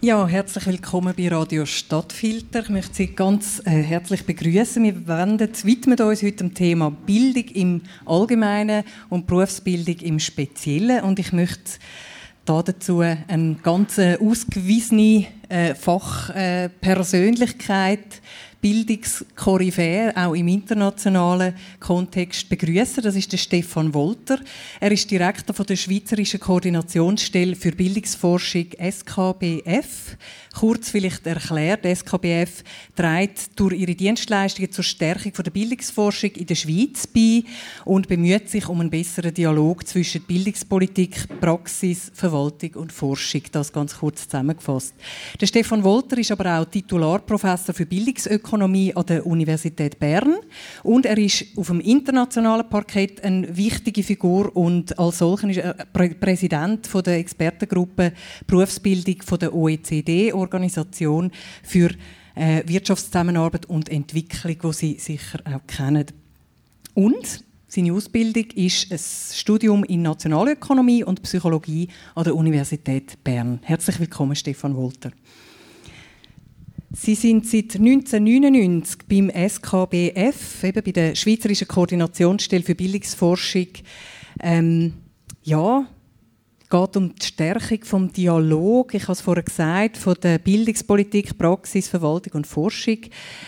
Ja, herzlich willkommen bei Radio Stadtfilter. Ich möchte Sie ganz äh, herzlich begrüßen. Wir wenden, widmen uns heute dem Thema Bildung im Allgemeinen und Berufsbildung im Speziellen. Und ich möchte dazu eine ganz ausgewiesene äh, Fachpersönlichkeit äh, Bildungskoryphäe auch im internationalen Kontext begrüßen. Das ist der Stefan Wolter. Er ist Direktor von der Schweizerischen Koordinationsstelle für Bildungsforschung SKBF. Kurz vielleicht erklärt, SKBF trägt durch ihre Dienstleistungen zur Stärkung der Bildungsforschung in der Schweiz bei und bemüht sich um einen besseren Dialog zwischen Bildungspolitik, Praxis, Verwaltung und Forschung. Das ganz kurz zusammengefasst. Der Stefan Wolter ist aber auch Titularprofessor für Bildungsökonomie Ökonomie an der Universität Bern und er ist auf dem internationalen Parkett eine wichtige Figur und als solcher ist er Präsident von der Expertengruppe Berufsbildung von der OECD-Organisation für äh, Wirtschaftszusammenarbeit und Entwicklung, wo Sie sicher auch kennen. Und seine Ausbildung ist ein Studium in Nationalökonomie und Psychologie an der Universität Bern. Herzlich willkommen, Stefan Wolter. Sie sind seit 1999 beim SKBF, eben bei der Schweizerischen Koordinationsstelle für Bildungsforschung. Ähm, ja, geht um die Stärkung des Dialog, ich habe es vorher gesagt, von der Bildungspolitik, Praxis, Verwaltung und Forschung.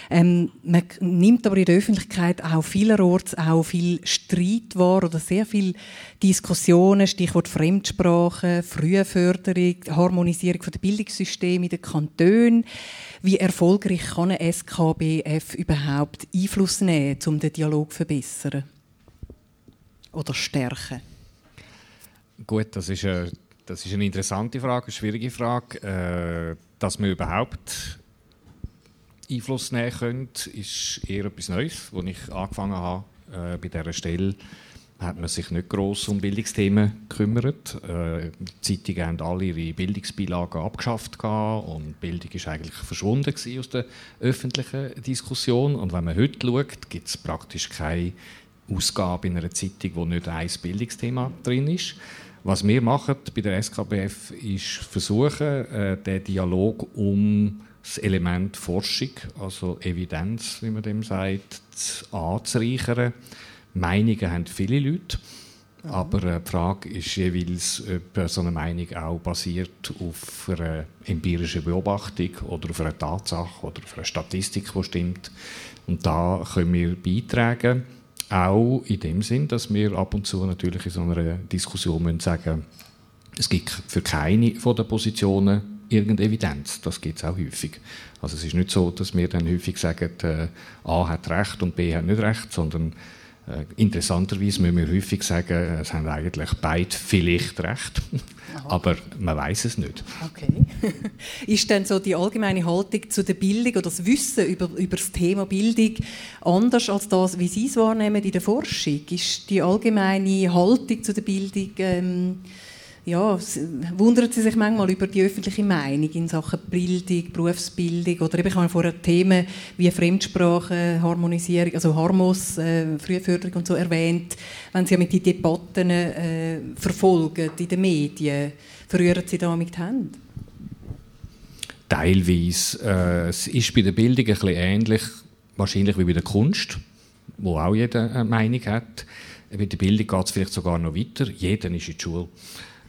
Ähm, man nimmt aber in der Öffentlichkeit auch vielerorts auch viel Streit wahr oder sehr viel Diskussionen, Stichwort Fremdsprache, Frühförderung, Harmonisierung der Bildungssysteme in den Kantonen. Wie erfolgreich kann ein SKBF überhaupt Einfluss nehmen, um den Dialog zu verbessern oder stärken? Gut, das ist, eine, das ist eine interessante Frage, eine schwierige Frage. Äh, dass wir überhaupt Einfluss nehmen können, ist eher etwas Neues, als ich angefangen habe äh, bei dieser Stelle hat man sich nicht gross um Bildungsthemen gekümmert. Äh, die Zeitungen haben alle ihre Bildungsbeilagen abgeschafft und Bildung ist eigentlich verschwunden aus der öffentlichen Diskussion. Und wenn man heute schaut, gibt es praktisch keine Ausgabe in einer Zeitung, wo nicht ein Bildungsthema drin ist. Was wir machen bei der SKBF ist versuchen, äh, den Dialog um das Element Forschung, also Evidenz, wie man dem sagt, anzureichern. Meinungen haben viele Leute. Aber äh, die Frage ist jeweils, ob so eine Meinung auch basiert auf einer empirischen Beobachtung oder auf einer Tatsache oder auf einer Statistik, die stimmt. Und da können wir beitragen. Auch in dem Sinn, dass wir ab und zu natürlich in so einer Diskussion müssen sagen es gibt für keine von den Positionen irgendeine Evidenz. Das gibt es auch häufig. Also es ist nicht so, dass wir dann häufig sagen, äh, A hat Recht und B hat nicht Recht, sondern interessanterweise müssen wir häufig sagen, es haben eigentlich beide vielleicht recht, aber man weiß es nicht. Okay. ist denn so die allgemeine Haltung zu der Bildung oder das Wissen über, über das Thema Bildung anders als das, wie Sie es wahrnehmen in der Forschung? Ist die allgemeine Haltung zu der Bildung ähm, ja, wundern Sie sich manchmal über die öffentliche Meinung in Sachen Bildung, Berufsbildung oder eben, ich habe vorher Themen wie Fremdsprache, Harmonisierung, also Harmos, äh, Frühförderung und so erwähnt. Wenn Sie mit die Debatten äh, verfolgen in den Medien, verrühren Sie da mit Händen? Teilweise. Äh, es ist bei der Bildung ein bisschen ähnlich, wahrscheinlich wie bei der Kunst, wo auch jeder eine Meinung hat. Bei der Bildung geht es vielleicht sogar noch weiter. Jeder ist in der Schule.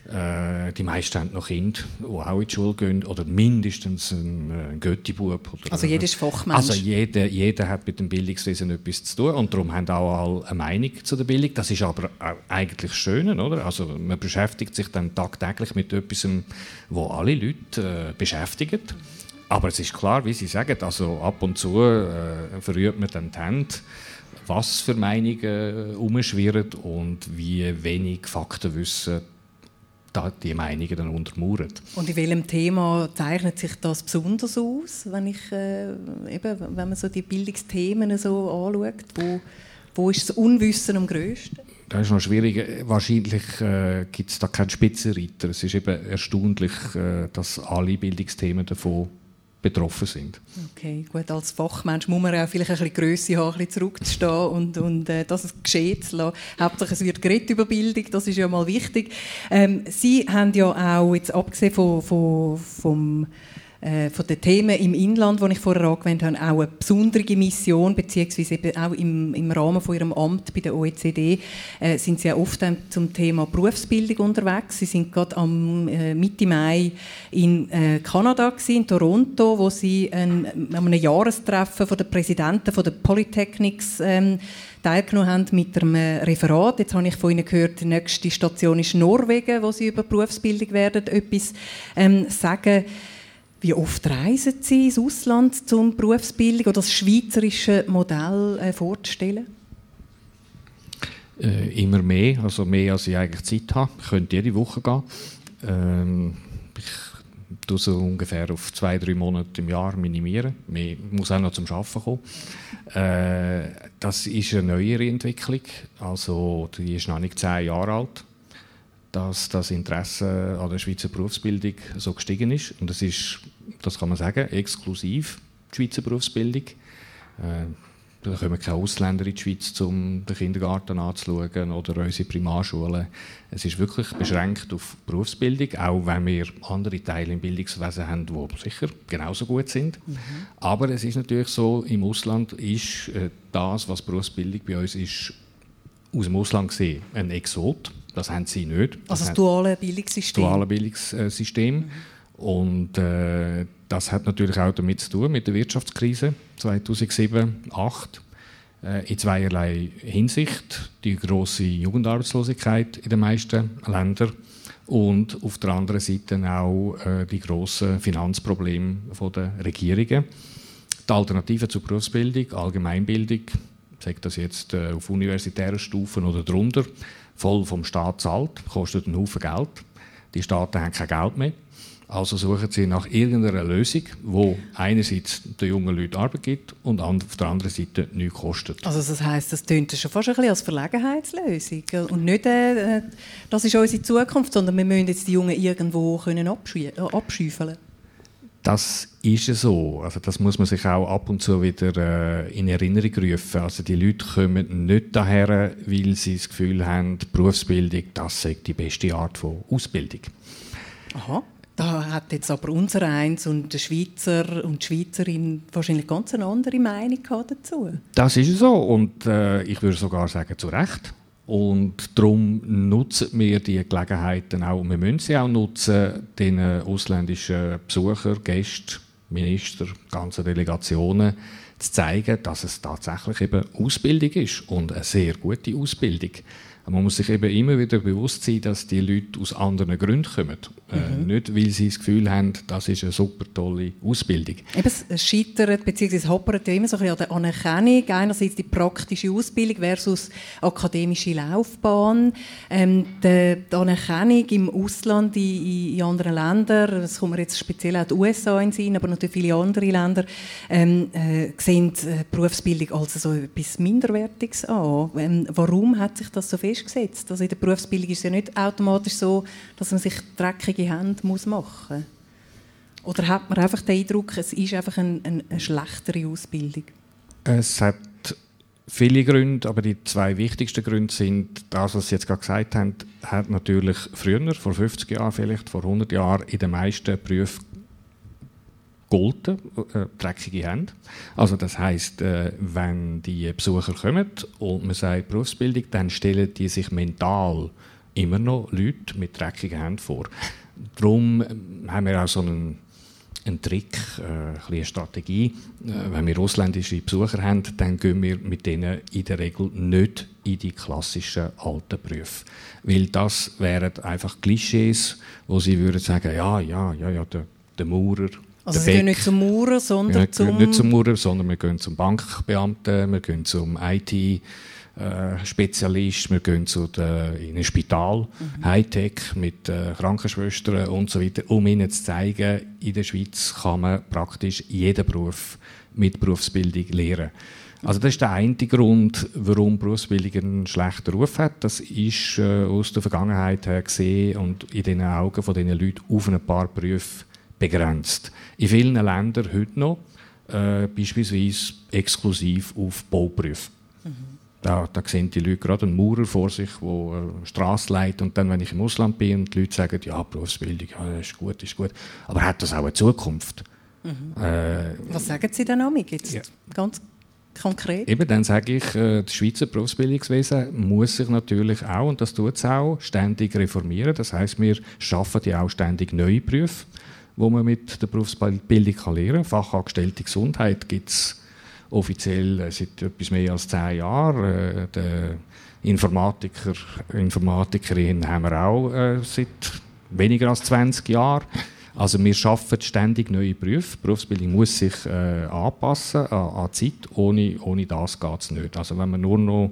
Äh, die meisten haben noch Kinder, die auch in die Schule gehen, oder mindestens ein, ein Götti-Bub. Also jeder ist Fachmensch. Also jeder, jeder hat mit dem Bildungswesen etwas zu tun und darum haben auch alle eine Meinung zu der Bildung. Das ist aber eigentlich schön, oder? Also man beschäftigt sich dann tagtäglich mit etwas, wo alle Leute äh, beschäftigt. Aber es ist klar, wie Sie sagen, also ab und zu äh, verrührt man dann die Hände was für Meinungen umschwirren und wie wenig Faktenwissen die Meinungen dann untermauern. Und in welchem Thema zeichnet sich das besonders aus, wenn, ich, äh, eben, wenn man so die Bildungsthemen so anschaut? Wo, wo ist das Unwissen am grössten? Das ist noch schwierig. Wahrscheinlich äh, gibt es da keinen Spitzenreiter. Es ist eben erstaunlich, äh, dass alle Bildungsthemen davon betroffen sind. Okay, gut. Als Fachmensch muss man auch vielleicht ein bisschen Grösse haben, ein bisschen zurückzustehen und, und äh, dass es geschehen zu lassen. Hauptsache es wird geredet über Bildung, das ist ja mal wichtig. Ähm, Sie haben ja auch, jetzt abgesehen von, von, vom von den Themen im Inland, die ich vorher angewendet habe, auch eine besondere Mission, beziehungsweise eben auch im, im Rahmen von ihrem Amt bei der OECD, äh, sind sie ja oft zum Thema Berufsbildung unterwegs. Sie sind gerade am äh, Mitte Mai in äh, Kanada gewesen, in Toronto, wo sie an einem Jahrestreffen von den Präsidenten von der Polytechnics ähm, teilgenommen haben mit einem Referat. Jetzt habe ich von Ihnen gehört, die nächste Station ist Norwegen, wo Sie über Berufsbildung werden etwas ähm, sagen. Wie oft reisen Sie ins Ausland zum Berufsbildung oder das schweizerische Modell äh, vorzustellen? Äh, immer mehr, also mehr als ich eigentlich Zeit habe. Ich könnte jede Woche gehen. Ähm, ich tue so ungefähr auf zwei, drei Monate im Jahr minimieren. Ich muss auch noch zum Arbeiten kommen. Äh, das ist eine neuere Entwicklung. Also, die ist noch nicht zehn Jahre alt dass das Interesse an der Schweizer Berufsbildung so gestiegen ist. Und das ist, das kann man sagen, exklusiv die Schweizer Berufsbildung. Äh, da kommen keine Ausländer in die Schweiz, um den Kindergarten anzuschauen oder unsere Primarschulen. Es ist wirklich beschränkt auf Berufsbildung, auch wenn wir andere Teile im Bildungswesen haben, die sicher genauso gut sind. Mhm. Aber es ist natürlich so, im Ausland ist äh, das, was Berufsbildung bei uns ist, aus dem Ausland gesehen, ein Exot. Das haben sie nicht. Das also das duale Bildungssystem. duale Bildungssystem. Mhm. Und äh, das hat natürlich auch damit zu tun, mit der Wirtschaftskrise 2007, 2008. Äh, in zweierlei Hinsicht. Die große Jugendarbeitslosigkeit in den meisten Ländern und auf der anderen Seite auch äh, die grossen Finanzprobleme der Regierungen. Die Alternative zur Berufsbildung, Allgemeinbildung, sagt das jetzt äh, auf universitärer Stufe oder drunter, voll vom Staat zahlt, kostet einen Haufen Geld. Die Staaten haben kein Geld mehr. Also suchen sie nach irgendeiner Lösung, wo einerseits den jungen Leuten Arbeit gibt und auf der anderen Seite nichts kostet. Also das heißt, das tönt schon fast ein bisschen als Verlegenheitslösung und nicht, äh, das ist unsere Zukunft, sondern wir müssen jetzt die Jungen irgendwo können abschüffeln. Das ist so. Also das muss man sich auch ab und zu wieder äh, in Erinnerung rufen. Also die Leute kommen nicht daher, weil sie das Gefühl haben, Berufsbildung, das sei die beste Art von Ausbildung. Aha. Da hat jetzt aber unser Eins und der Schweizer und die Schweizerin wahrscheinlich ganz eine andere Meinung dazu. Das ist so und äh, ich würde sogar sagen, zu Recht. Und darum nutzen wir diese Gelegenheiten auch. Wir müssen sie auch nutzen, den ausländischen Besuchern, Gästen, Minister, ganzen Delegationen zu zeigen, dass es tatsächlich eben Ausbildung ist und eine sehr gute Ausbildung. Man muss sich eben immer wieder bewusst sein, dass die Leute aus anderen Gründen kommen. Äh, mhm. Äh, nicht, weil sie das Gefühl haben, das ist eine super tolle Ausbildung. Eben, es scheitert bzw. hoppert ja immer so ein bisschen an der Anerkennung. Einerseits die praktische Ausbildung versus akademische Laufbahn. Ähm, die, die, Anerkennung im Ausland, in, in, anderen Ländern, das kommt mir jetzt speziell auch die USA in Sinn, aber natürlich viele andere Länder, ähm, äh, sehen äh, Berufsbildung als so etwas Minderwertiges an. Ähm, warum hat sich das so festgesetzt? Also in der Berufsbildung ist es ja nicht automatisch so, dass man sich dreckige Hände muss machen muss? Oder hat man einfach den Eindruck, es ist einfach ein, ein, eine schlechtere Ausbildung? Es hat viele Gründe, aber die zwei wichtigsten Gründe sind, das, was Sie jetzt gerade gesagt haben, hat natürlich früher, vor 50 Jahren vielleicht, vor 100 Jahren, in den meisten Berufen golden, äh, dreckige Hände. Also das heißt, äh, wenn die Besucher kommen und man sagt Berufsbildung, dann stellen die sich mental immer noch Leute mit dreckigen Händen vor darum ähm, haben wir auch so einen, einen Trick, äh, eine Strategie. Äh, wenn wir ausländische Besucher haben, dann gehen wir mit denen in der Regel nicht in die klassischen alten Berufe. Weil das wären einfach Klischees, wo sie würden sagen, ja, ja, ja, ja, der, der Maurer, also Sie gehen nicht zum Maurer, sondern ja, zum... Nicht zum Maurer, sondern wir gehen zum Bankbeamten, wir gehen zum IT- äh, Spezialist, wir gehen zu der, in ein Spital, mhm. Hightech mit äh, Krankenschwestern und so weiter, um ihnen zu zeigen, in der Schweiz kann man praktisch jeden Beruf mit Berufsbildung lernen. Also das ist der eine Grund, warum Berufsbildung einen schlechten Ruf hat. Das ist äh, aus der Vergangenheit her gesehen und in den Augen von diesen Leuten auf ein paar Berufe begrenzt. In vielen Ländern heute noch, äh, beispielsweise exklusiv auf Bauberufe. Mhm. Da, da sehen die Leute gerade einen Maurer vor sich, der eine Straße leitet. Und dann, wenn ich im Ausland bin und die Leute sagen, ja, Berufsbildung, ja, ist gut, ist gut. Aber hat das auch eine Zukunft? Mhm. Äh, Was sagen Sie denn amig jetzt ja. ganz konkret? Eben, dann sage ich, äh, das Schweizer Berufsbildungswesen muss sich natürlich auch, und das tut es auch, ständig reformieren. Das heißt, wir schaffen ja auch ständig neue Berufe, wo man mit der Berufsbildung kann lernen kann. Fachangestellte Gesundheit gibt es offiziell seit etwas mehr als zehn Jahren. Äh, der Informatiker, Informatikerin haben wir auch äh, seit weniger als 20 Jahren. Also wir schaffen ständig neue Berufe. Die Berufsbildung muss sich äh, anpassen an, an die Zeit. Ohne, ohne das geht es nicht. Also wenn man nur noch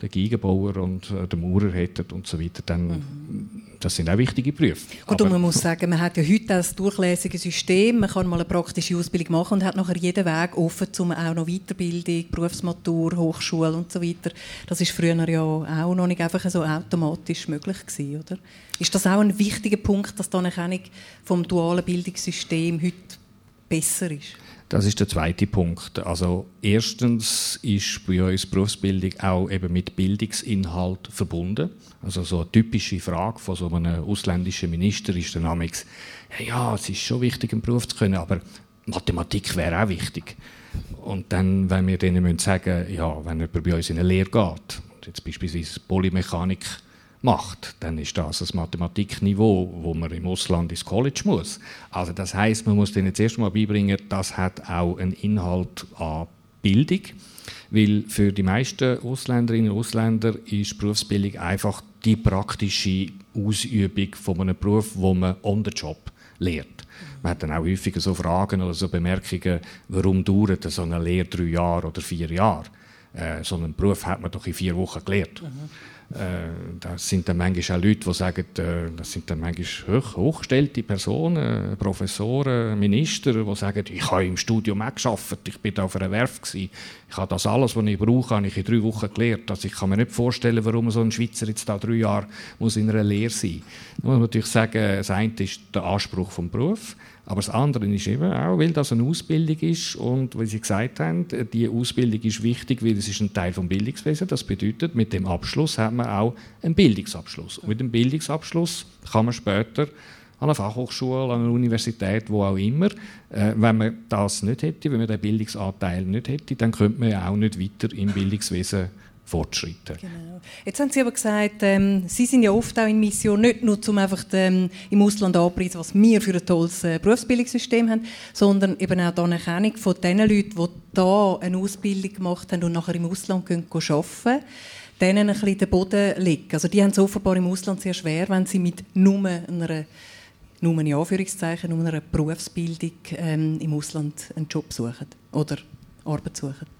den Geigenbauer und äh, den Maurer hätten und so weiter, dann mhm. das sind auch wichtige Berufe. Gut, und man muss sagen, man hat ja heute ein durchlässiges System, man kann mal eine praktische Ausbildung machen und hat nachher jeden Weg offen, um auch noch Weiterbildung, Berufsmatur, Hochschule und so weiter. Das ist früher ja auch noch nicht einfach so automatisch möglich gewesen, oder? Ist das auch ein wichtiger Punkt, dass die Anerkennung vom dualen Bildungssystem heute besser ist? Das ist der zweite Punkt. Also erstens ist bei uns Berufsbildung auch eben mit Bildungsinhalt verbunden. Also so eine typische Frage von so einem ausländischen Minister ist dann amigs, ja, es ist schon wichtig, einen Beruf zu können, aber Mathematik wäre auch wichtig. Und dann, wenn wir denen sagen, ja, wenn jemand bei uns in eine Lehre geht, jetzt beispielsweise Polymechanik macht, dann ist das ein Mathematikniveau, wo man im Ausland ins College muss. Also das heißt, man muss denen zuerst mal beibringen, das hat auch einen Inhalt an Bildung, weil für die meisten Ausländerinnen und Ausländer ist Berufsbildung einfach die praktische Ausübung von einem Beruf, wo man on the job lernt. Man hat dann auch häufiger so Fragen oder so Bemerkungen, warum dauert so eine Lehre drei Jahre oder vier Jahre? Äh, so einen Beruf hat man doch in vier Wochen gelernt. Mhm. Äh, das sind dann manchmal auch Leute, die sagen, äh, das sind dann manchmal hoch, hochgestellte Personen, Professoren, Minister, die sagen, ich habe im Studium auch gearbeitet, ich bin da auf einer Werft gewesen. Ich habe das alles, was ich brauche, habe ich in drei Wochen gelernt. Also ich kann mir nicht vorstellen, warum so ein Schweizer jetzt da drei Jahre muss in einer Lehre sein muss. Da muss man natürlich sagen, das eine ist der Anspruch vom Beruf. Aber das andere ist eben auch, weil das eine Ausbildung ist und, wie Sie gesagt haben, die Ausbildung ist wichtig, weil es ist ein Teil vom Bildungswesen. Das bedeutet, mit dem Abschluss hat man auch einen Bildungsabschluss. Und mit dem Bildungsabschluss kann man später an einer Fachhochschule, an einer Universität, wo auch immer. Äh, wenn man das nicht hätte, wenn man den Bildungsanteil nicht hätte, dann könnte man ja auch nicht weiter im Bildungswesen fortschreiten. Genau. Jetzt haben Sie aber gesagt, ähm, Sie sind ja oft auch in Mission, nicht nur um einfach ähm, im Ausland anzupreisen, was wir für ein tolles äh, Berufsbildungssystem haben, sondern eben auch die Anerkennung von den Leuten, die hier eine Ausbildung gemacht haben und nachher im Ausland gehen, gehen arbeiten denen ein bisschen den Boden legen. Also die haben es offenbar im Ausland sehr schwer, wenn sie mit nur einer nur in Anführungszeichen, nur einer Berufsbildung ähm, im Ausland einen Job suchen oder Arbeit suchen.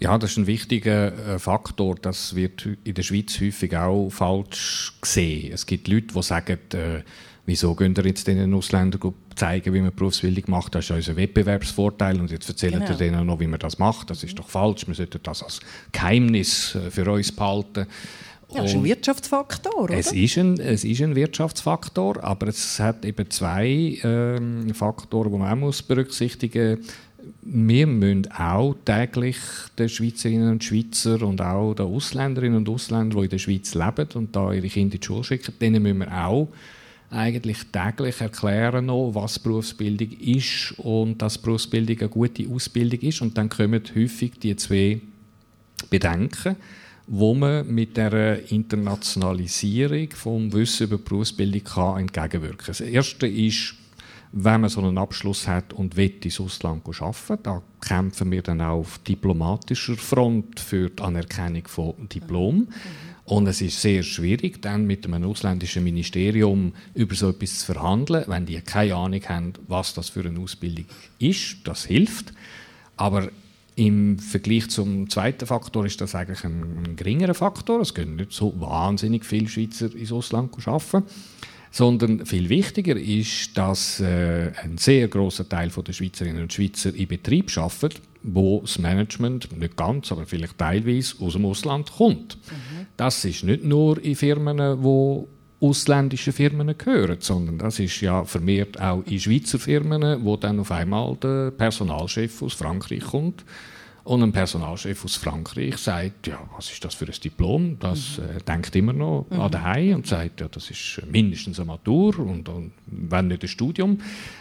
Ja, das ist ein wichtiger äh, Faktor. Das wird in der Schweiz häufig auch falsch gesehen. Es gibt Leute, die sagen, äh, wieso gehen ihr jetzt den Ausländern zeigen, wie man Berufsbildung macht? Das ist unser Wettbewerbsvorteil und jetzt erzählen genau. ihr denen noch, wie man das macht. Das ist doch falsch. Wir sollten das als Geheimnis äh, für uns behalten. Ja, das ist ein Wirtschaftsfaktor, oder? Es ist ein, es ist ein Wirtschaftsfaktor, aber es hat eben zwei ähm, Faktoren, die man auch muss berücksichtigen muss wir müssen auch täglich den Schweizerinnen und Schweizer und auch den Ausländerinnen und Ausländern, die in der Schweiz leben und da ihre Kinder in die Schule schicken, denen müssen wir auch eigentlich täglich erklären, was Berufsbildung ist und dass Berufsbildung eine gute Ausbildung ist. Und dann kommen häufig die zwei Bedenken, wo man mit der Internationalisierung vom Wissen über Berufsbildung kann entgegenwirken kann. Das erste ist, wenn man so einen Abschluss hat und will ins Ausland arbeiten, da kämpfen wir dann auch auf diplomatischer Front für die Anerkennung von Diplom. Und es ist sehr schwierig, dann mit einem ausländischen Ministerium über so etwas zu verhandeln, wenn die keine Ahnung haben, was das für eine Ausbildung ist. Das hilft. Aber im Vergleich zum zweiten Faktor ist das eigentlich ein, ein geringerer Faktor. Es gehen nicht so wahnsinnig viele Schweizer ins Ausland arbeiten sondern viel wichtiger ist, dass äh, ein sehr großer Teil der Schweizerinnen und Schweizer in Betrieb arbeitet, wo das Management nicht ganz, aber vielleicht teilweise aus dem Ausland kommt. Mhm. Das ist nicht nur in Firmen, wo ausländischen Firmen gehören, sondern das ist ja vermehrt auch in Schweizer Firmen, wo dann auf einmal der Personalchef aus Frankreich kommt und ein Personalchef aus Frankreich sagt, ja, was ist das für ein Diplom? Das mhm. äh, denkt immer noch mhm. an daheim und sagt, ja, das ist mindestens eine Matur und, und wenn nicht ein Studium.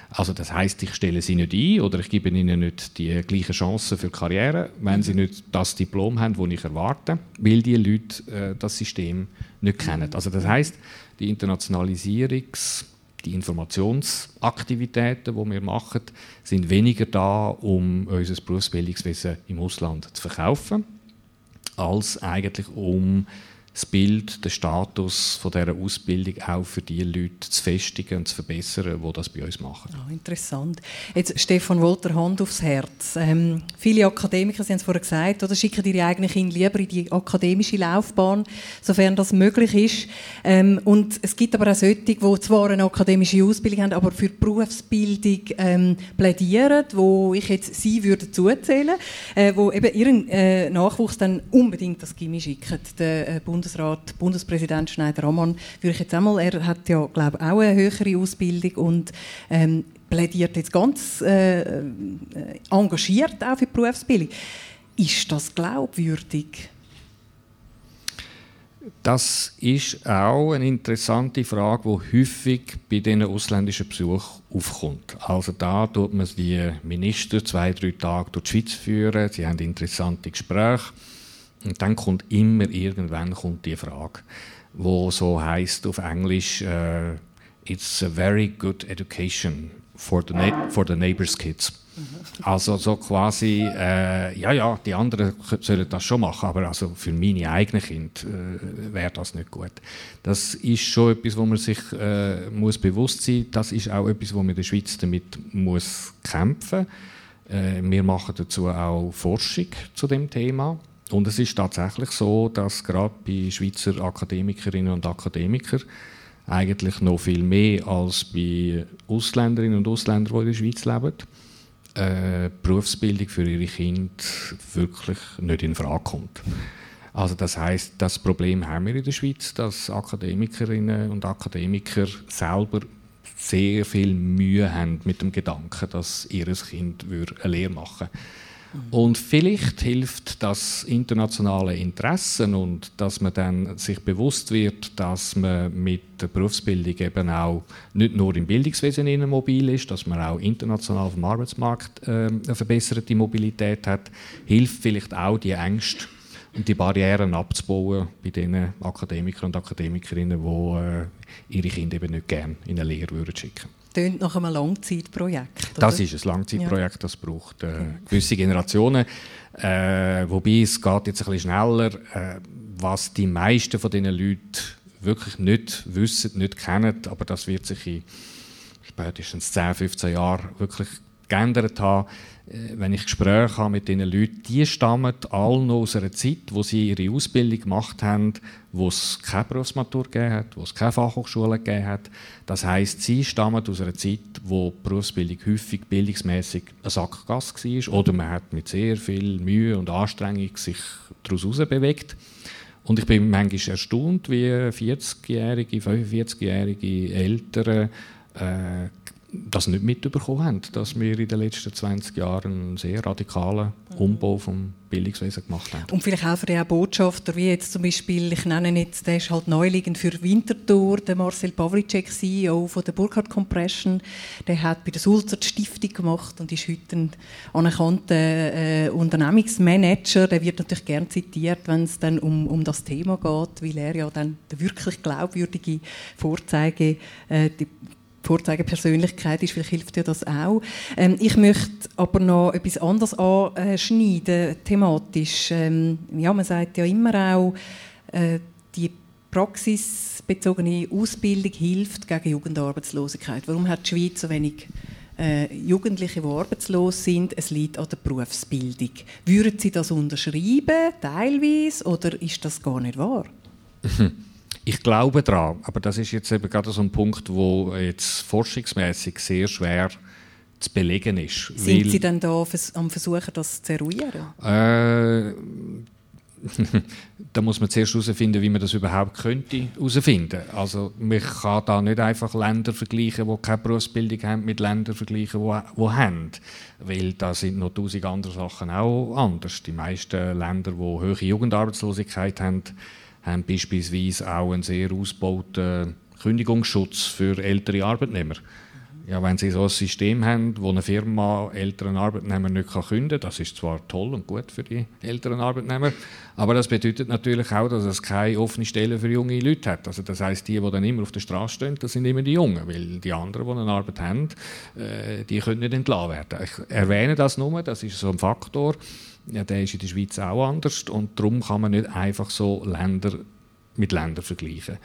Also das heißt, ich stelle sie nicht ein oder ich gebe ihnen nicht die gleichen Chancen für die Karriere, wenn mhm. sie nicht das Diplom haben, das ich erwarte, weil die Leute äh, das System nicht kennen. Also das heißt, die Internationalisierungs die Informationsaktivitäten, die wir machen, sind weniger da, um unser Berufsbildungswesen im Ausland zu verkaufen, als eigentlich um das Bild, den Status von dieser Ausbildung auch für die Leute zu festigen und zu verbessern, die das bei uns machen. Oh, interessant. Jetzt Stefan Wolter, Hand aufs Herz. Ähm, viele Akademiker, Sie haben es vorhin gesagt, oder, schicken ihre eigenen Kinder lieber in die akademische Laufbahn, sofern das möglich ist. Ähm, und es gibt aber auch solche, die zwar eine akademische Ausbildung haben, aber für die Berufsbildung ähm, plädieren, wo ich jetzt Sie würde zuzählen, äh, wo eben Ihren äh, Nachwuchs dann unbedingt das Gimmi schicken. Der, äh, Bundesrat, Bundespräsident Schneider-Ammann, würde ich jetzt einmal, er hat ja, glaube ich, auch eine höhere Ausbildung und ähm, plädiert jetzt ganz äh, äh, engagiert auch für die Berufsbildung. Ist das glaubwürdig? Das ist auch eine interessante Frage, die häufig bei diesen ausländischen Besuchen aufkommt. Also da tut man die Minister zwei, drei Tage durch die Schweiz führen, sie haben interessante Gespräche und dann kommt immer irgendwann kommt die Frage, wo so heißt auf Englisch, uh, it's a very good education for the, for the neighbors' kids. Also so quasi, äh, ja, ja, die anderen sollen das schon machen, aber also für meine eigenen Kinder äh, wäre das nicht gut. Das ist schon etwas, wo man sich äh, muss bewusst sein. Das ist auch etwas, wo man in der Schweiz damit muss kämpfen. Äh, wir machen dazu auch Forschung zu dem Thema. Und es ist tatsächlich so, dass gerade bei Schweizer Akademikerinnen und Akademikern eigentlich noch viel mehr als bei Ausländerinnen und Ausländern, die in der Schweiz leben, äh, Berufsbildung für ihre Kinder wirklich nicht in Frage kommt. Also das heißt, das Problem haben wir in der Schweiz, dass Akademikerinnen und Akademiker selber sehr viel Mühe haben mit dem Gedanken, dass ihr Kind eine Lehre machen würde. Und vielleicht hilft das internationale Interesse und dass man dann sich bewusst wird, dass man mit der Berufsbildung eben auch nicht nur im Bildungswesen mobil ist, dass man auch international auf dem Arbeitsmarkt äh, eine verbesserte Mobilität hat, hilft vielleicht auch die Ängste und die Barrieren abzubauen bei den Akademikern und Akademikerinnen, die äh, ihre Kinder eben nicht gerne in eine Lehre schicken. würden klingt nach einem Langzeitprojekt. Oder? Das ist ein Langzeitprojekt, das braucht äh, gewisse Generationen. Äh, wobei es geht jetzt ein bisschen schneller, äh, was die meisten von diesen Leuten wirklich nicht wissen, nicht kennen, aber das wird sich in spätestens 10, 15 Jahren wirklich geändert haben. Äh, wenn ich Gespräche habe mit diesen Leuten, die stammen alle noch aus einer Zeit, wo sie ihre Ausbildung gemacht haben, wo es keine Berufsmatur gegeben hat, wo es keine Fachhochschule gegeben hat. Das heißt, sie stammen aus einer Zeit, wo die Berufsbildung häufig bildungsmäßig ein Sackgasse war oder man hat mit sehr viel Mühe und Anstrengung sich daraus bewegt. Und ich bin manchmal erstaunt, wie 40-jährige, 45-jährige Eltern äh, das nicht mitbekommen haben, dass wir in den letzten 20 Jahren einen sehr radikalen Umbau vom Bildungswesen gemacht haben. Und vielleicht auch für die Botschafter, wie jetzt zum Beispiel, ich nenne jetzt, der ist halt neuliegend für Winterthur, der Marcel Pavlicek, CEO von der Burkhardt Compression, der hat bei der Sulzer die Stiftung gemacht und ist heute ein anerkannter äh, Unternehmensmanager. Der wird natürlich gern zitiert, wenn es dann um, um das Thema geht, weil er ja dann der wirklich glaubwürdige Vorzeige, äh, die Vorzeigepersönlichkeit ist, vielleicht hilft dir das auch. Ähm, ich möchte aber noch etwas anderes anschneiden, thematisch. Ähm, ja, man sagt ja immer auch, äh, die praxisbezogene Ausbildung hilft gegen Jugendarbeitslosigkeit. Warum hat die Schweiz so wenig äh, Jugendliche, die arbeitslos sind? Es liegt an der Berufsbildung. Würden Sie das unterschreiben, teilweise, oder ist das gar nicht wahr? Ich glaube daran, aber das ist jetzt eben gerade so ein Punkt, wo jetzt forschungsmäßig sehr schwer zu belegen ist. Sind Sie denn da am Versuchen, das zu eruieren? Äh, da muss man zuerst herausfinden, wie man das überhaupt könnte herausfinden. Also man kann da nicht einfach Länder vergleichen, die keine Berufsbildung haben, mit Ländern vergleichen, die, die haben. Weil da sind noch tausend andere Sachen auch anders. Die meisten Länder, die hohe Jugendarbeitslosigkeit haben, haben beispielsweise auch einen sehr ausgebauten Kündigungsschutz für ältere Arbeitnehmer. Ja, wenn Sie so ein System haben, wo eine Firma älteren Arbeitnehmer nicht kündigen kann, das ist zwar toll und gut für die älteren Arbeitnehmer, aber das bedeutet natürlich auch, dass es keine offene Stelle für junge Leute hat. Also das heißt, die, die dann immer auf der Straße stehen, das sind immer die Jungen, weil die anderen, die eine Arbeit haben, äh, die können nicht entlassen werden. Ich erwähne das nur, das ist so ein Faktor. Ja, der ist in der Schweiz auch anders und darum kann man nicht einfach so Länder mit Ländern vergleichen.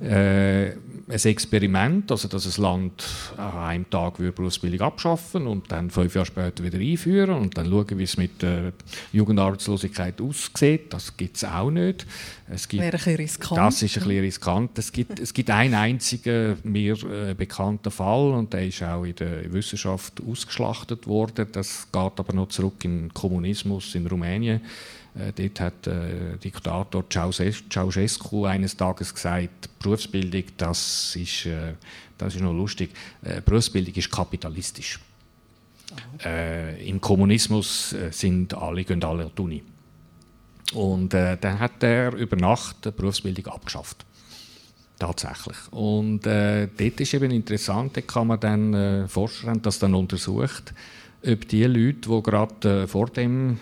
Mhm. Äh, ein Experiment, also dass ein Land an einem Tag Berufsbildung abschaffen und dann fünf Jahre später wieder einführen und dann schauen, wie es mit der Jugendarbeitslosigkeit aussieht. Das gibt es auch nicht. Es gibt, Wäre ein bisschen riskant. Das ist ein bisschen riskant. Es gibt, es gibt einen einzigen mir äh, bekannten Fall und der ist auch in der Wissenschaft ausgeschlachtet worden. Das geht aber noch zurück in den Kommunismus in Rumänien. Äh, dort hat äh, Diktator Ceausescu eines Tages gesagt, Berufsbildung, das ist, äh, das ist noch lustig, äh, Berufsbildung ist kapitalistisch. Äh, Im Kommunismus äh, sind alle, gehen alle an die Uni. Und äh, dann hat er über Nacht die Berufsbildung abgeschafft. Tatsächlich. Und dort ist eben interessant, da kann man dann, Forscher haben das dann untersucht, ob die Leute, die gerade vor dem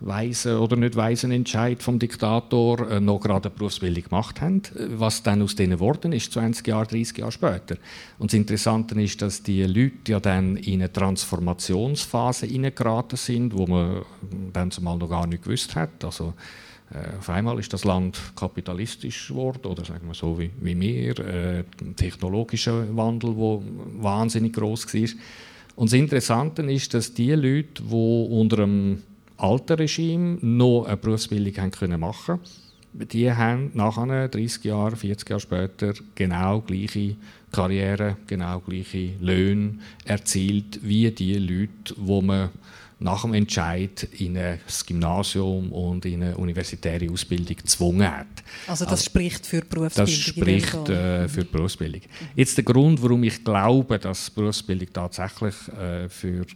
weisen oder nicht weisen Entscheid vom Diktator äh, noch gerade eine Berufsbildung gemacht haben. Was dann aus denen geworden ist, 20 Jahre, 30 Jahre später. Und das Interessante ist, dass die Leute ja dann in eine Transformationsphase hineingeraten sind, wo man dann zumal noch gar nicht gewusst hat. Also, äh, auf einmal ist das Land kapitalistisch geworden, oder sagen wir so wie, wie wir, äh, technologischer Wandel, der wahnsinnig groß war. Und das Interessante ist, dass die Leute, die unter einem alten Regime noch eine Berufsbildung haben können machen die haben nachher, 30 Jahre, 40 Jahre später, genau gleiche Karriere, genau gleiche Löhne erzielt wie die Leute, wo man nach dem Entscheid in ein Gymnasium und in eine universitäre Ausbildung gezwungen hat. Also das also, spricht für Berufsbildung? Das spricht äh, für Berufsbildung. Jetzt der Grund, warum ich glaube, dass Berufsbildung tatsächlich äh, für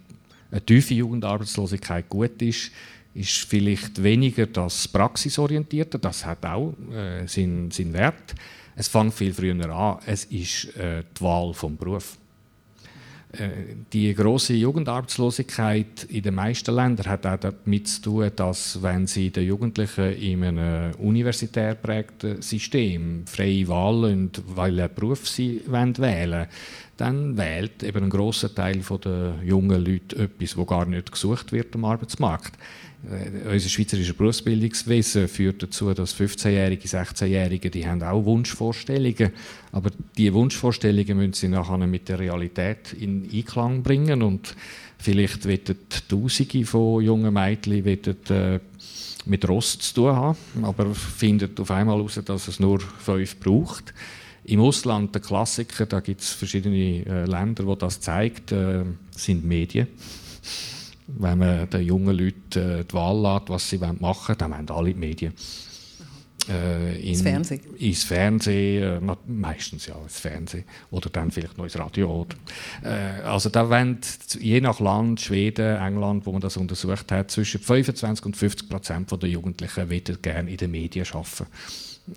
eine tiefe Jugendarbeitslosigkeit gut ist, ist vielleicht weniger das Praxisorientierte, das hat auch äh, seinen, seinen Wert. Es fängt viel früher an, es ist äh, die Wahl vom Beruf. Äh, die große Jugendarbeitslosigkeit in den meisten Ländern hat auch damit zu tun, dass wenn sie den Jugendlichen in einem universitär prägten System freie Wahl und weil einen Beruf sie wählen wollen, dann wählt eben ein großer Teil der jungen Leute etwas, wo gar nicht gesucht wird am Arbeitsmarkt. Äh, unser schweizerisches Berufsbildungswesen führt dazu, dass 15-Jährige, 16-Jährige, die haben auch Wunschvorstellungen, aber diese Wunschvorstellungen müssen sie nachher mit der Realität in Einklang bringen und vielleicht werden Tausende von jungen Mädchen äh, mit Rost zu tun haben, aber findet auf einmal heraus, dass es nur fünf braucht. Im Ausland, der Klassiker, da gibt es verschiedene äh, Länder, wo das zeigt, äh, sind Medien. Wenn man den jungen Leuten äh, die Wahl lässt, was sie machen wollen, dann haben alle die Medien. Äh, in, ins Fernsehen? Ins Fernsehen, äh, meistens ja, ins Fernsehen. Oder dann vielleicht noch ins Radio. Äh, also da wollen je nach Land, Schweden, England, wo man das untersucht hat, zwischen 25 und 50 Prozent der Jugendlichen wollen gerne in den Medien arbeiten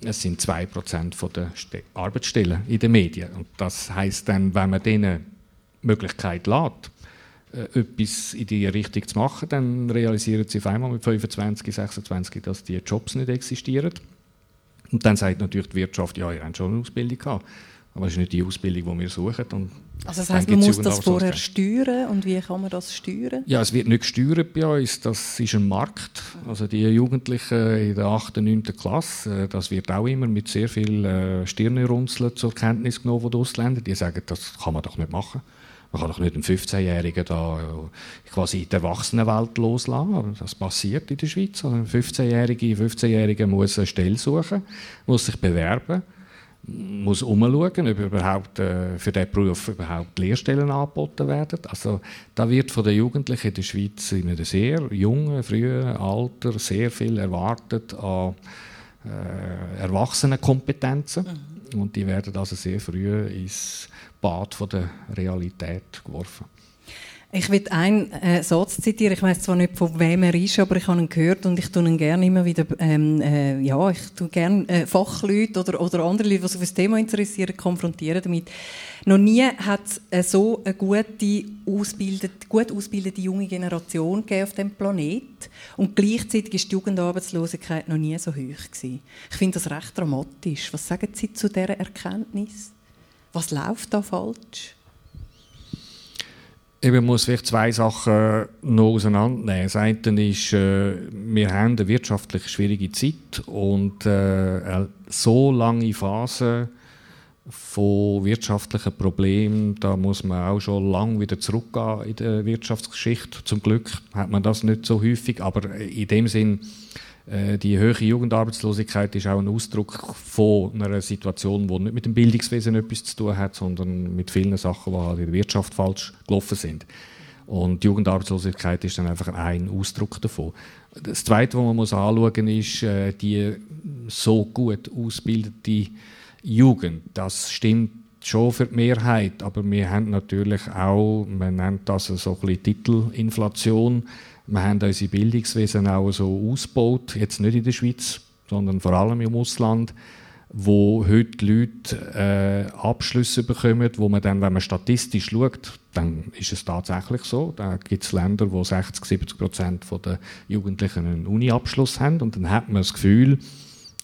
es sind 2% der Arbeitsstellen in den Medien. Und das heißt dann, wenn man denen die Möglichkeit lässt, äh, etwas in die Richtung zu machen, dann realisieren sie auf einmal mit 25, 26, dass die Jobs nicht existieren. Und dann sagt natürlich die Wirtschaft, ja, ihr habt schon eine Ausbildung gehabt. Aber es ist nicht die Ausbildung, die wir suchen. Und also das heißt, man muss das vorher steuern und wie kann man das steuern? Ja, es wird nicht gesteuert bei uns, das ist ein Markt. Also die Jugendlichen in der 8. und 9. Klasse, äh, das wird auch immer mit sehr viel äh, Stirnrunzeln zur Kenntnis genommen von den Ausländern. Die sagen, das kann man doch nicht machen. Man kann doch nicht einen 15-Jährigen da äh, quasi in der Erwachsenenwelt loslassen. Das passiert in der Schweiz. Also ein 15-Jähriger 15 muss eine Stelle suchen, muss sich bewerben muss umschauen, ob überhaupt äh, für diesen Beruf überhaupt Lehrstellen angeboten werden. Also da wird von den Jugendlichen in der Schweiz in einem sehr jungen, frühen Alter sehr viel erwartet an äh, Erwachsenenkompetenzen mhm. und die werden also sehr früh ins Bad von der Realität geworfen. Ich will einen äh, Satz zitieren. Ich weiß zwar nicht, von wem er ist, aber ich habe ihn gehört und ich tue ihn gerne immer wieder, ähm, äh, ja, ich tue gerne äh, Fachleute oder, oder andere Leute, die sich für das Thema interessieren, konfrontieren damit. Noch nie hat es äh, so eine gute, ausbildet, gut ausgebildete junge Generation gegeben auf dem Planet und gleichzeitig ist die Jugendarbeitslosigkeit noch nie so hoch gewesen. Ich finde das recht dramatisch. Was sagen Sie zu dieser Erkenntnis? Was läuft da falsch? Eben muss vielleicht zwei Sachen noch auseinandernehmen. Das eine ist, äh, wir haben eine wirtschaftlich schwierige Zeit und äh, eine so lange Phase von wirtschaftlichen Problemen, da muss man auch schon lange wieder zurückgehen in der Wirtschaftsgeschichte. Zum Glück hat man das nicht so häufig, aber in dem Sinn die hohe Jugendarbeitslosigkeit ist auch ein Ausdruck von einer Situation, die nicht mit dem Bildungswesen etwas zu tun hat, sondern mit vielen Sachen, die halt in der Wirtschaft falsch gelaufen sind. Und die Jugendarbeitslosigkeit ist dann einfach ein Ausdruck davon. Das Zweite, was man muss anschauen muss, ist äh, die so gut ausgebildete Jugend. Das stimmt schon für die Mehrheit, aber wir haben natürlich auch, man nennt das so ein bisschen Titelinflation, wir haben unser Bildungswesen auch so ausgebaut, jetzt nicht in der Schweiz, sondern vor allem im Ausland, wo heute Leute äh, Abschlüsse bekommen, wo man dann, wenn man statistisch schaut, dann ist es tatsächlich so. Da gibt es Länder, wo 60, 70 Prozent der Jugendlichen einen Uni-Abschluss haben und dann hat man das Gefühl,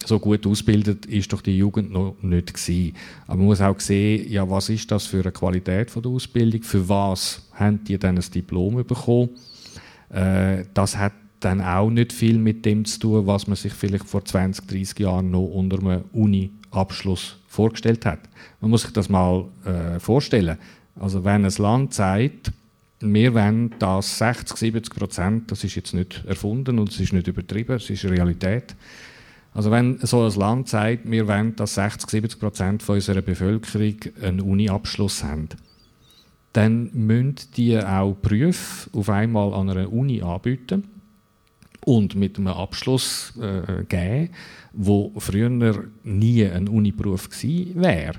so gut ausgebildet ist doch die Jugend noch nicht gewesen. Aber man muss auch sehen, ja, was ist das für eine Qualität von der Ausbildung? Für was haben die dann ein Diplom bekommen? Äh, das hat dann auch nicht viel mit dem zu tun, was man sich vielleicht vor 20, 30 Jahren noch unter einem Uni-Abschluss vorgestellt hat. Man muss sich das mal äh, vorstellen. Also wenn ein Land sagt, wir wollen dass 60, 70 Prozent, das ist jetzt nicht erfunden und es ist nicht übertrieben, es ist Realität. Also wenn so ein Land sagt, wir wollen, dass 60, 70 Prozent unserer Bevölkerung einen Uni-Abschluss haben, dann müssen die auch Berufe auf einmal an einer Uni anbieten und mit einem Abschluss äh, geben, wo früher nie ein Uniberuf gewesen wäre.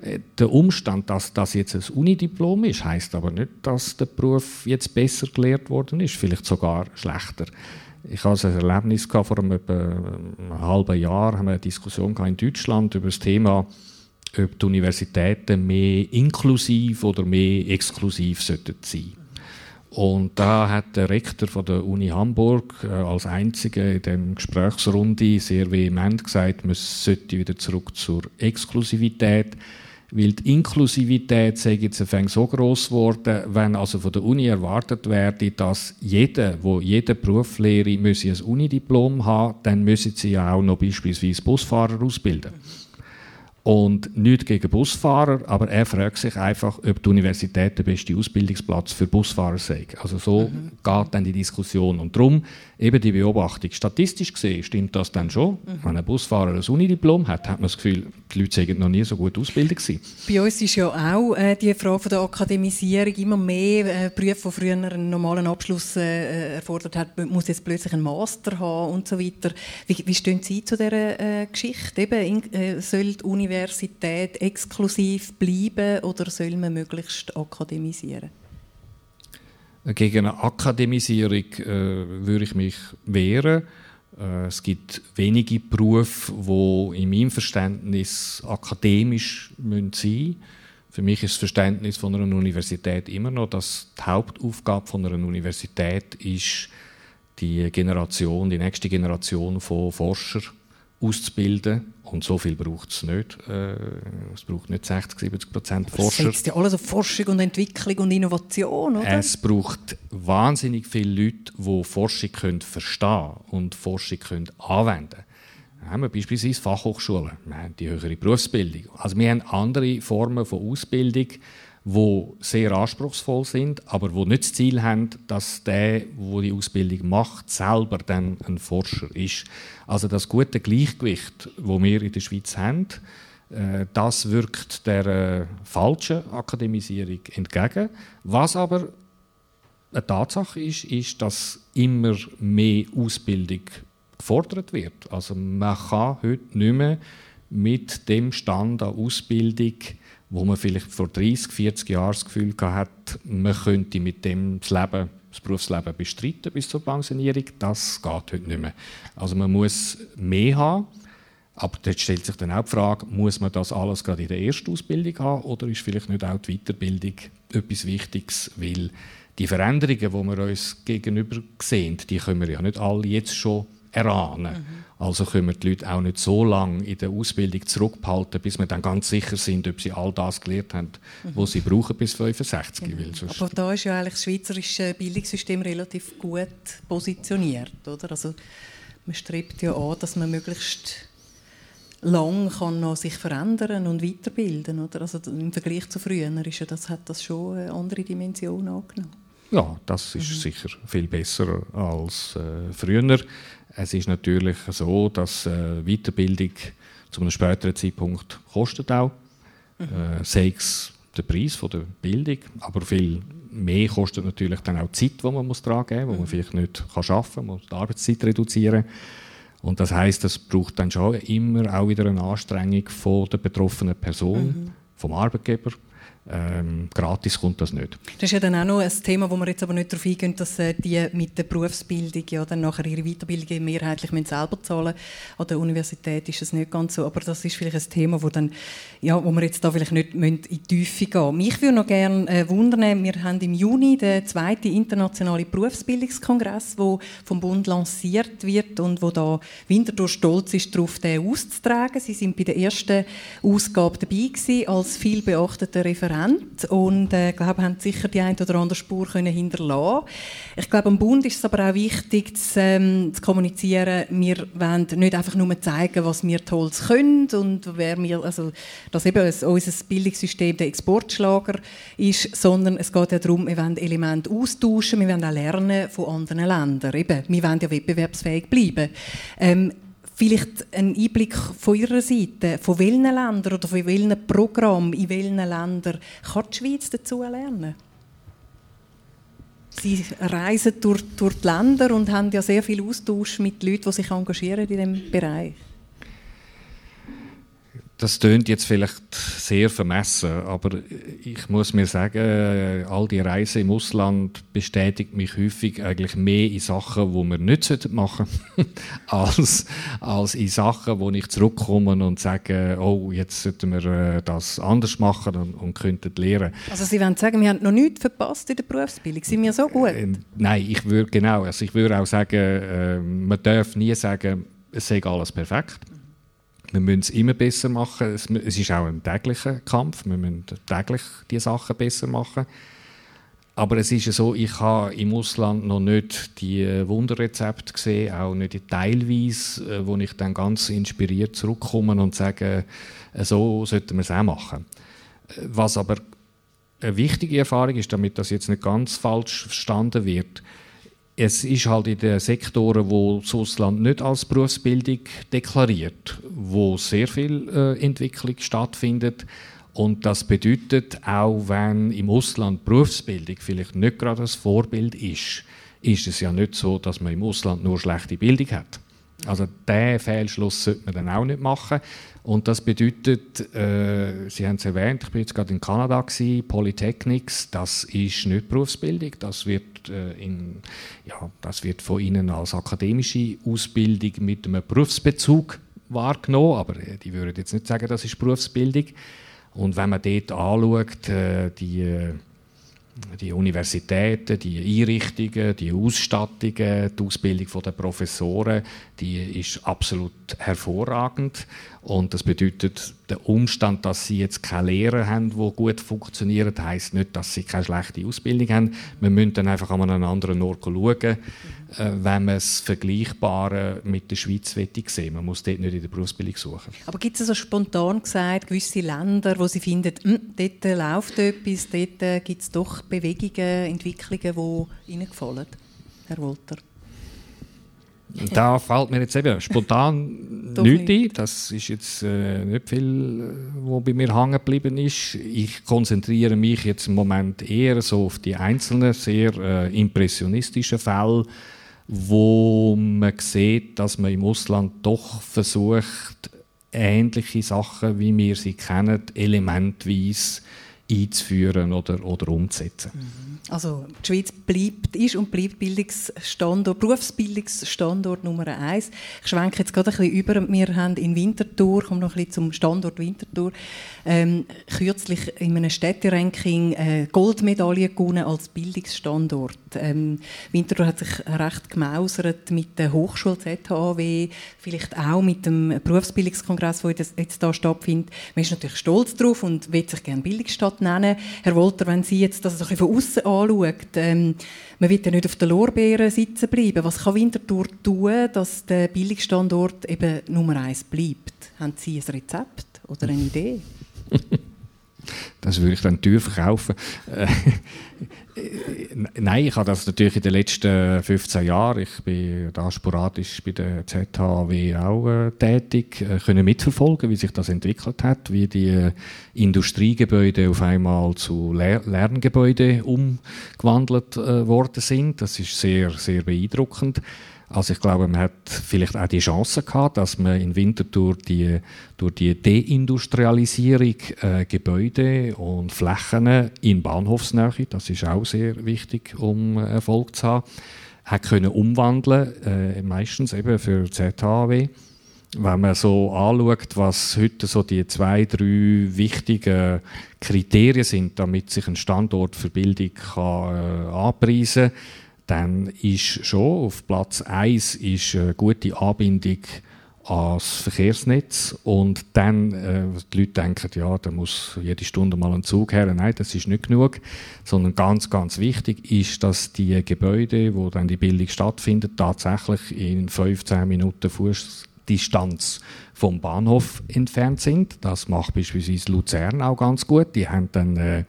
Äh, der Umstand, dass das jetzt ein Unidiplom ist, heißt aber nicht, dass der Beruf jetzt besser gelehrt worden ist, vielleicht sogar schlechter. Ich hatte ein Erlebnis vor einem, einem halben Jahr, haben wir eine Diskussion in Deutschland über das Thema ob die Universitäten mehr inklusiv oder mehr exklusiv sollten sein und da hat der Rektor von der Uni Hamburg äh, als einziger in dem Gesprächsrunde sehr vehement gesagt, man sollte wieder zurück zur Exklusivität, weil die Inklusivität sei jetzt so groß geworden, wenn also von der Uni erwartet werde, dass jeder, wo jeder Beruf lehre, ein Unidiplom haben, dann müssen sie ja auch noch beispielsweise Busfahrer ausbilden. Und nicht gegen Busfahrer, aber er fragt sich einfach, ob die Universität der beste Ausbildungsplatz für Busfahrer sei. Also so mhm. geht dann die Diskussion. Und darum eben die Beobachtung. Statistisch gesehen stimmt das dann schon. Mhm. Wenn ein Busfahrer ein Unidiplom hat, hat man das Gefühl, die Leute seien noch nie so gut ausgebildet gewesen. Bei uns ist ja auch äh, die Frage der Akademisierung immer mehr. Äh, Berufe, die früher einen normalen Abschluss äh, erfordert hat, muss jetzt plötzlich einen Master haben und so weiter. Wie, wie stehen Sie zu dieser äh, Geschichte? Eben, in, äh, soll die Universität exklusiv bleiben oder soll man möglichst akademisieren? Gegen eine Akademisierung äh, würde ich mich wehren. Äh, es gibt wenige Berufe, die in meinem Verständnis akademisch sein müssen. Für mich ist das Verständnis von einer Universität immer noch, dass die Hauptaufgabe von einer Universität ist, die Generation, die nächste Generation von Forschern auszubilden. Und so viel braucht es nicht. Äh, es braucht nicht 60, 70 Prozent Forscher. Es setzt ja alles auf Forschung und Entwicklung und Innovation, oder? Es braucht wahnsinnig viele Leute, die Forschung können verstehen und Forschung können anwenden können. Wir haben beispielsweise Fachhochschulen, wir haben die höhere Berufsbildung. Also wir haben andere Formen von Ausbildung, die sehr anspruchsvoll sind, aber die nicht das Ziel haben, dass der, der die Ausbildung macht, selber dann ein Forscher ist. Also das gute Gleichgewicht, wo wir in der Schweiz haben, Äh, das wirkt der äh, falschen Akademisierung entgegen. Was aber eine Tatsache ist, ist, dass immer mehr Ausbildung gefordert wird. Also man kann heute nicht mehr mit dem Stand an Ausbildung, wo man vielleicht vor 30, 40 Jahren das Gefühl hat, man könnte mit dem das Leben das Berufsleben bestreiten bis zur Pensionierung. Das geht heute nicht mehr. Also man muss mehr haben. Aber dort stellt sich dann auch die Frage, muss man das alles gerade in der ersten Ausbildung haben oder ist vielleicht nicht auch die Weiterbildung etwas Wichtiges, weil die Veränderungen, die wir uns gegenüber sehen, die können wir ja nicht alle jetzt schon erahnen. Mhm. Also können wir die Leute auch nicht so lange in der Ausbildung zurückhalten, bis wir dann ganz sicher sind, ob sie all das gelernt haben, mhm. was sie brauchen bis 65. Mhm. Aber da ist ja eigentlich das schweizerische Bildungssystem relativ gut positioniert, oder? Also man strebt ja an, dass man möglichst lang kann noch sich verändern und weiterbilden, oder? Also im Vergleich zu früher ist ja das, hat das schon eine andere Dimension angenommen. Ja, das ist mhm. sicher viel besser als äh, früher. Es ist natürlich so, dass äh, Weiterbildung zu einem späteren Zeitpunkt kostet auch. Mhm. Äh, sei es der Preis von der Bildung, aber viel mehr kostet natürlich dann auch die Zeit, die man muss geben muss, mhm. wo man vielleicht nicht kann arbeiten kann, man muss die Arbeitszeit reduzieren. Und das heißt, das braucht dann schon immer auch wieder eine Anstrengung von der betroffenen Person, mhm. vom Arbeitgeber, ähm, gratis kommt das nicht. Das ist ja dann auch noch ein Thema, wo wir jetzt aber nicht darauf eingehen, dass äh, die mit der Berufsbildung ja dann nachher ihre Weiterbildung mehrheitlich selber zahlen müssen. An der Universität ist das nicht ganz so, aber das ist vielleicht ein Thema, wo, dann, ja, wo wir jetzt da vielleicht nicht in die Tiefe gehen Mich würde noch gerne äh, wundern, wir haben im Juni den zweiten internationalen Berufsbildungskongress, der vom Bund lanciert wird und wo da Winterthur stolz ist, darauf den auszutragen. Sie sind bei der ersten Ausgabe dabei gewesen, als viel beachteter Referent transparent und äh, glaube, haben sicher die eine oder andere Spur können hinterlassen. Ich glaube, am Bund ist es aber auch wichtig zu, ähm, zu kommunizieren. Wir wollen nicht einfach nur zeigen, was wir Tolles können und wer wir, also dass eben unser Bildungssystem der Exportschlager ist, sondern es geht ja darum, wir wollen Elemente austauschen, wir wollen auch lernen von anderen Ländern. Eben, wir wollen ja wettbewerbsfähig bleiben. Ähm, Vielleicht ein Einblick von Ihrer Seite, von welchen Ländern oder von welchen Programmen in welchen Ländern kann die Schweiz dazu lernen? Sie reisen durch, durch die Länder und haben ja sehr viel Austausch mit Leuten, die sich engagieren in diesem Bereich das tönt jetzt vielleicht sehr vermessen, aber ich muss mir sagen, all die Reisen im Ausland bestätigt mich häufig eigentlich mehr in Sachen, wo wir nicht machen sollten, als, als in Sachen, wo ich zurückkomme und sage, oh, jetzt sollten wir äh, das anders machen und, und könnten lernen. Also Sie wollen sagen, wir haben noch nichts verpasst in der Berufsbildung, sind wir so gut? Äh, nein, ich würde genau, also ich würde auch sagen, äh, man darf nie sagen, es sei alles perfekt wir müssen es immer besser machen. Es, es ist auch ein täglicher Kampf. Wir müssen täglich die Sachen besser machen. Aber es ist ja so, ich habe im Ausland noch nicht die Wunderrezepte gesehen, auch nicht teilweise, äh, wo ich dann ganz inspiriert zurückkomme und sage, äh, so sollten wir es auch machen. Äh, was aber eine wichtige Erfahrung ist, damit das jetzt nicht ganz falsch verstanden wird, es ist halt in den Sektoren, wo das Ausland nicht als Berufsbildung deklariert, wo sehr viel äh, Entwicklung stattfindet. Und das bedeutet, auch wenn im Ausland Berufsbildung vielleicht nicht gerade das Vorbild ist, ist es ja nicht so, dass man im Ausland nur schlechte Bildung hat. Also diesen Fehlschluss sollte man dann auch nicht machen. Und das bedeutet, äh, Sie haben es erwähnt, ich bin jetzt gerade in Kanada gewesen, Polytechnics, das ist nicht Berufsbildung, das wird, äh, in, ja, das wird von Ihnen als akademische Ausbildung mit einem Berufsbezug wahrgenommen, aber äh, die würden jetzt nicht sagen, das ist Berufsbildung. Und wenn man dort anschaut, äh, die äh, die Universitäten, die Einrichtungen, die Ausstattungen, die Ausbildung der Professoren, die ist absolut hervorragend. Und das bedeutet, der Umstand, dass sie jetzt keine Lehrer haben, die gut funktionieren, heißt nicht, dass sie keine schlechte Ausbildung haben. Wir müssen dann einfach an einem anderen Ort schauen, wenn man es Vergleichbare mit der Schweiz sehen Man muss dort nicht in der Berufsbildung suchen. Aber gibt es also spontan gesagt gewisse Länder, wo Sie finden, hm, dort läuft etwas, dort gibt es doch Bewegungen, Entwicklungen, die Ihnen gefallen, Herr Wolter? Da fällt mir jetzt eben spontan nichts ein. Das ist jetzt äh, nicht viel, äh, wo bei mir hängen geblieben ist. Ich konzentriere mich jetzt im Moment eher so auf die einzelnen, sehr äh, impressionistischen Fälle, wo man sieht, dass man im Ausland doch versucht, ähnliche Sachen, wie wir sie kennen, elementweise einzuführen oder, oder umzusetzen. Mhm. Also die Schweiz bleibt, ist und bleibt Bildungsstandort, Berufsbildungsstandort Nummer eins. Ich schwenke jetzt gerade ein bisschen über. Wir haben in Winterthur, komme noch ein bisschen zum Standort Winterthur, ähm, kürzlich in einem Städteranking äh, Goldmedaille gewonnen als Bildungsstandort. Ähm, Winterthur hat sich recht gemausert mit der Hochschule ZHAW, vielleicht auch mit dem Berufsbildungskongress, der jetzt, da stattfindet. Man ist natürlich stolz drauf und will sich gerne Bildungsstadt nennen. Herr Wolter, wenn Sie jetzt das von außen anschaut, ähm, man wird ja nicht auf den Lorbeeren sitzen bleiben. Was kann Winterthur tun, dass der Bildungsstandort eben Nummer eins bleibt? Haben Sie ein Rezept oder eine Idee? das würde ich dann teuer verkaufen. Äh, nein, ich habe das natürlich in den letzten 15 Jahren, ich bin da sporadisch bei der ZHW auch äh, tätig, äh, können mitverfolgen, wie sich das entwickelt hat, wie die äh, Industriegebäude auf einmal zu Lehr Lerngebäude umgewandelt äh, worden sind. Das ist sehr, sehr beeindruckend. Also ich glaube, man hat vielleicht auch die Chance gehabt, dass man in Winterthur die, durch die Deindustrialisierung äh, Gebäude und Flächen in Bahnhofsnähe, das ist auch sehr wichtig, um Erfolg zu haben, hat können umwandeln, äh, meistens eben für ZHW. Wenn man so anschaut, was heute so die zwei, drei wichtigen Kriterien sind, damit sich ein Standort für Bildung kann, äh, anpreisen kann, dann ist schon auf Platz 1 ist eine gute Anbindung ans Verkehrsnetz und dann äh, die Leute denken, ja, da muss jede Stunde mal ein Zug her. Nein, das ist nicht genug, sondern ganz, ganz wichtig ist, dass die Gebäude, wo dann die Bildung stattfindet, tatsächlich in 15 Minuten Fuß Distanz vom Bahnhof entfernt sind. Das macht beispielsweise Luzern auch ganz gut. Die haben dann äh,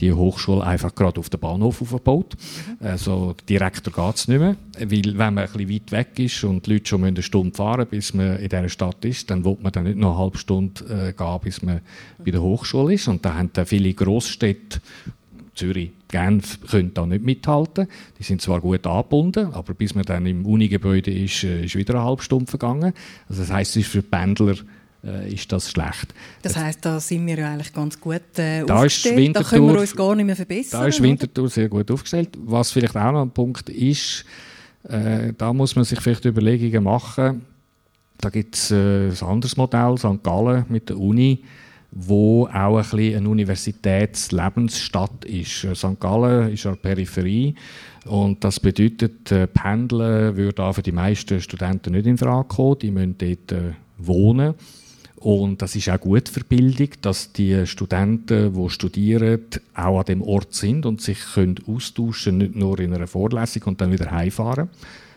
die Hochschule einfach gerade auf den Bahnhof aufgebaut. Mhm. Also direkter geht es nicht mehr. Weil wenn man ein bisschen weit weg ist und die Leute schon eine Stunde fahren bis man in dieser Stadt ist, dann will man dann nicht noch eine halbe Stunde äh, gehen, bis man bei der Hochschule ist. Und da haben dann viele Großstädte Zürich, Genf können da nicht mithalten. Die sind zwar gut angebunden, aber bis man dann im Unigebäude ist, äh, ist wieder eine halbe Stunde vergangen. Also das heißt, es ist für Pendler äh, ist das schlecht. Das heißt, da sind wir ja eigentlich ganz gut äh, da aufgestellt. da können wir uns gar nicht mehr verbessern. Da ist Winterthur sehr gut aufgestellt. Was vielleicht auch noch ein Punkt ist, äh, da muss man sich vielleicht Überlegungen machen. Da gibt es äh, ein anderes Modell, St. Gallen mit der Uni wo auch ein bisschen eine Universitätslebensstadt ist. St. Gallen ist an der Peripherie und das bedeutet, äh, Pendeln würde auch für die meisten Studenten nicht in Frage kommen. Die müssen dort äh, wohnen. Und das ist auch gut für Bildung, dass die Studenten, die studieren, auch an dem Ort sind und sich können austauschen nicht nur in einer Vorlesung und dann wieder heimfahren,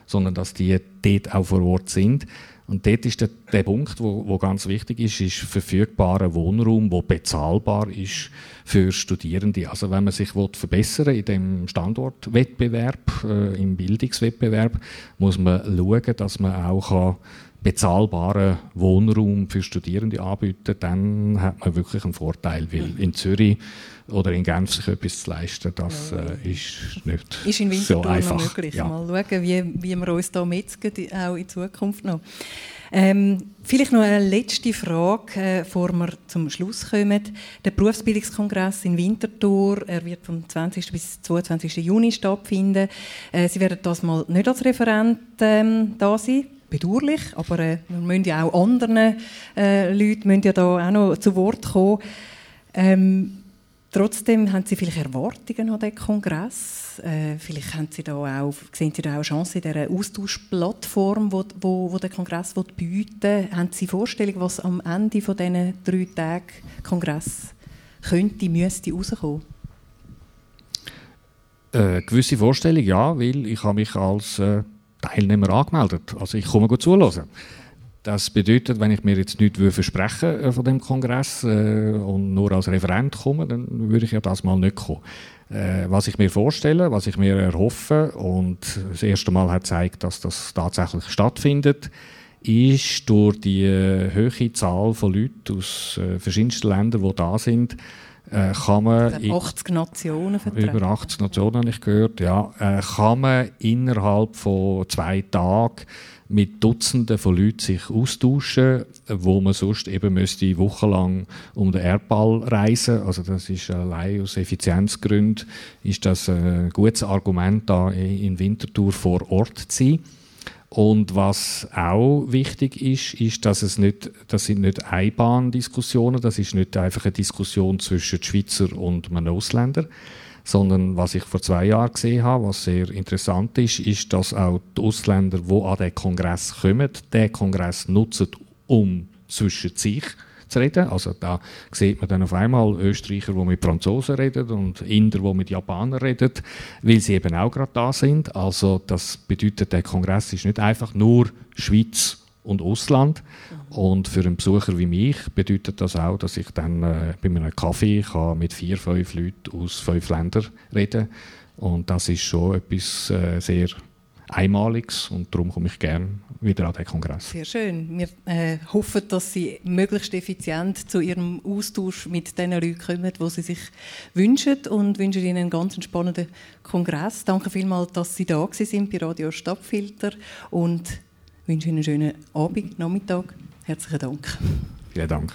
sondern dass die dort auch vor Ort sind. Und dort ist der, der Punkt, wo, wo ganz wichtig ist, ist verfügbarer Wohnraum, wo bezahlbar ist für Studierende. Also wenn man sich verbessern in dem Standortwettbewerb, äh, im Bildungswettbewerb, muss man schauen, dass man auch kann bezahlbaren Wohnraum für Studierende anbieten, dann hat man wirklich einen Vorteil, weil in Zürich oder in Genf sich etwas zu leisten, das äh, ist nicht ist in so einfach. möglich. Ja. Mal schauen, wie, wie wir uns da metzgen, auch in Zukunft noch. Ähm, vielleicht noch eine letzte Frage, äh, bevor wir zum Schluss kommen. Der Berufsbildungskongress in Winterthur, er wird vom 20. bis 22. Juni stattfinden. Äh, Sie werden das mal nicht als Referent ähm, da sein bedauerlich, aber äh, wir müssen ja auch anderen äh, Leute müssen ja da auch noch zu Wort kommen. Ähm, trotzdem haben Sie vielleicht Erwartungen an diesen Kongress? Äh, vielleicht haben Sie da auch, sehen Sie da auch Chancen in dieser Austauschplattform, wo, wo, wo der Kongress bieten will? Haben Sie Vorstellungen, was am Ende von diesen drei Tagen Kongress könnte, müsste rauskommen? Äh, gewisse Vorstellung, ja, weil ich habe mich als äh, Teilnehmer angemeldet. Also ich komme gut zuhören. Das bedeutet, wenn ich mir jetzt nichts versprechen äh, von dem Kongress äh, und nur als Referent komme, dann würde ich ja das mal nicht kommen. Äh, was ich mir vorstelle, was ich mir erhoffe und das erste Mal hat gezeigt, dass das tatsächlich stattfindet, ist durch die äh, hohe Zahl von Leuten aus äh, verschiedensten Ländern, die da sind, äh, kann man... 80 Nationen vertreten. Über 80 Nationen habe ich gehört, ja. Äh, kann man innerhalb von zwei Tagen mit Dutzenden von Leuten sich austauschen, wo man sonst eben müsste wochenlang um den Erdball reisen. Also das ist allein aus Effizienzgründen ist das ein gutes Argument, da in Winterthur vor Ort zu sein. Und was auch wichtig ist, ist, dass es nicht, das sind nicht Einbahndiskussionen, das ist nicht einfach eine Diskussion zwischen Schweizer und einem Ausländer, sondern was ich vor zwei Jahren gesehen habe, was sehr interessant ist, ist, dass auch die Ausländer, die an den Kongress kommen, den Kongress nutzen, um zwischen sich zu reden. Also da sieht man dann auf einmal Österreicher, die mit Franzosen reden und Inder, die mit Japanern reden, weil sie eben auch gerade da sind. Also das bedeutet, der Kongress ist nicht einfach nur Schweiz und Ausland. Und für einen Besucher wie mich bedeutet das auch, dass ich dann äh, bei einem Kaffee kann mit vier, fünf Leuten aus fünf Ländern reden Und das ist schon etwas äh, sehr Einmaliges und darum komme ich gerne wieder an den Kongress. Sehr schön. Wir äh, hoffen, dass Sie möglichst effizient zu Ihrem Austausch mit den Leuten kommen, die Sie sich wünschen und wünschen Ihnen einen ganz spannenden Kongress. Danke vielmals, dass Sie da sind bei Radio Stadtfilter und wünsche Ihnen einen schönen Abend, Nachmittag. Herzlichen Dank. Vielen Dank.